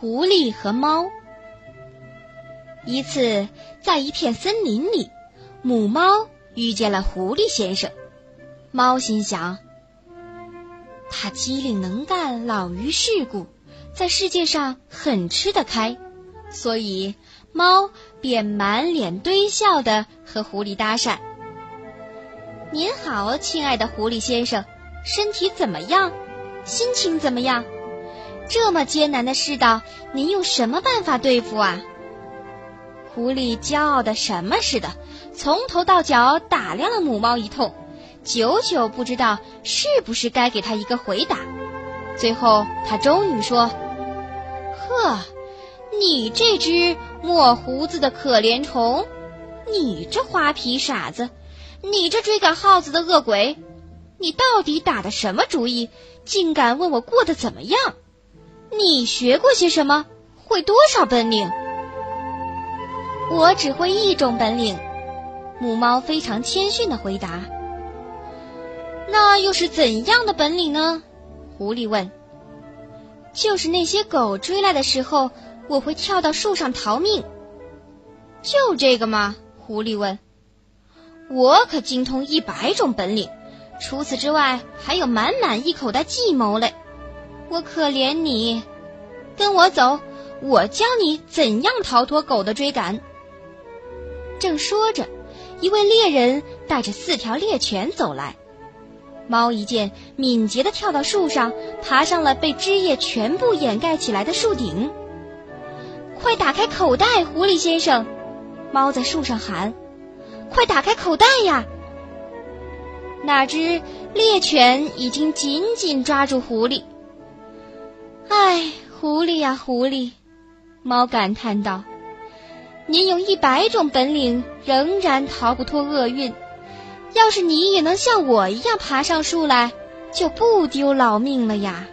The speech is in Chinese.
狐狸和猫。一次，在一片森林里，母猫遇见了狐狸先生。猫心想：他机灵能干，老于世故，在世界上很吃得开，所以猫便满脸堆笑的和狐狸搭讪：“您好，亲爱的狐狸先生，身体怎么样？心情怎么样？这么艰难的世道，您用什么办法对付啊？”狐狸骄傲的什么似的，从头到脚打量了母猫一通，久久不知道是不是该给它一个回答。最后，他终于说：“呵，你这只抹胡子的可怜虫，你这花皮傻子，你这追赶耗子的恶鬼，你到底打的什么主意，竟敢问我过得怎么样？你学过些什么？会多少本领？”我只会一种本领，母猫非常谦逊的回答。那又是怎样的本领呢？狐狸问。就是那些狗追来的时候，我会跳到树上逃命。就这个吗？狐狸问。我可精通一百种本领，除此之外，还有满满一口袋计谋嘞。我可怜你，跟我走，我教你怎样逃脱狗的追赶。正说着，一位猎人带着四条猎犬走来。猫一见，敏捷地跳到树上，爬上了被枝叶全部掩盖起来的树顶。快打开口袋，狐狸先生！猫在树上喊：“快打开口袋呀！”哪知猎犬已经紧紧抓住狐狸。唉，狐狸呀，狐狸！猫感叹道。您有一百种本领，仍然逃不脱厄运。要是你也能像我一样爬上树来，就不丢老命了呀。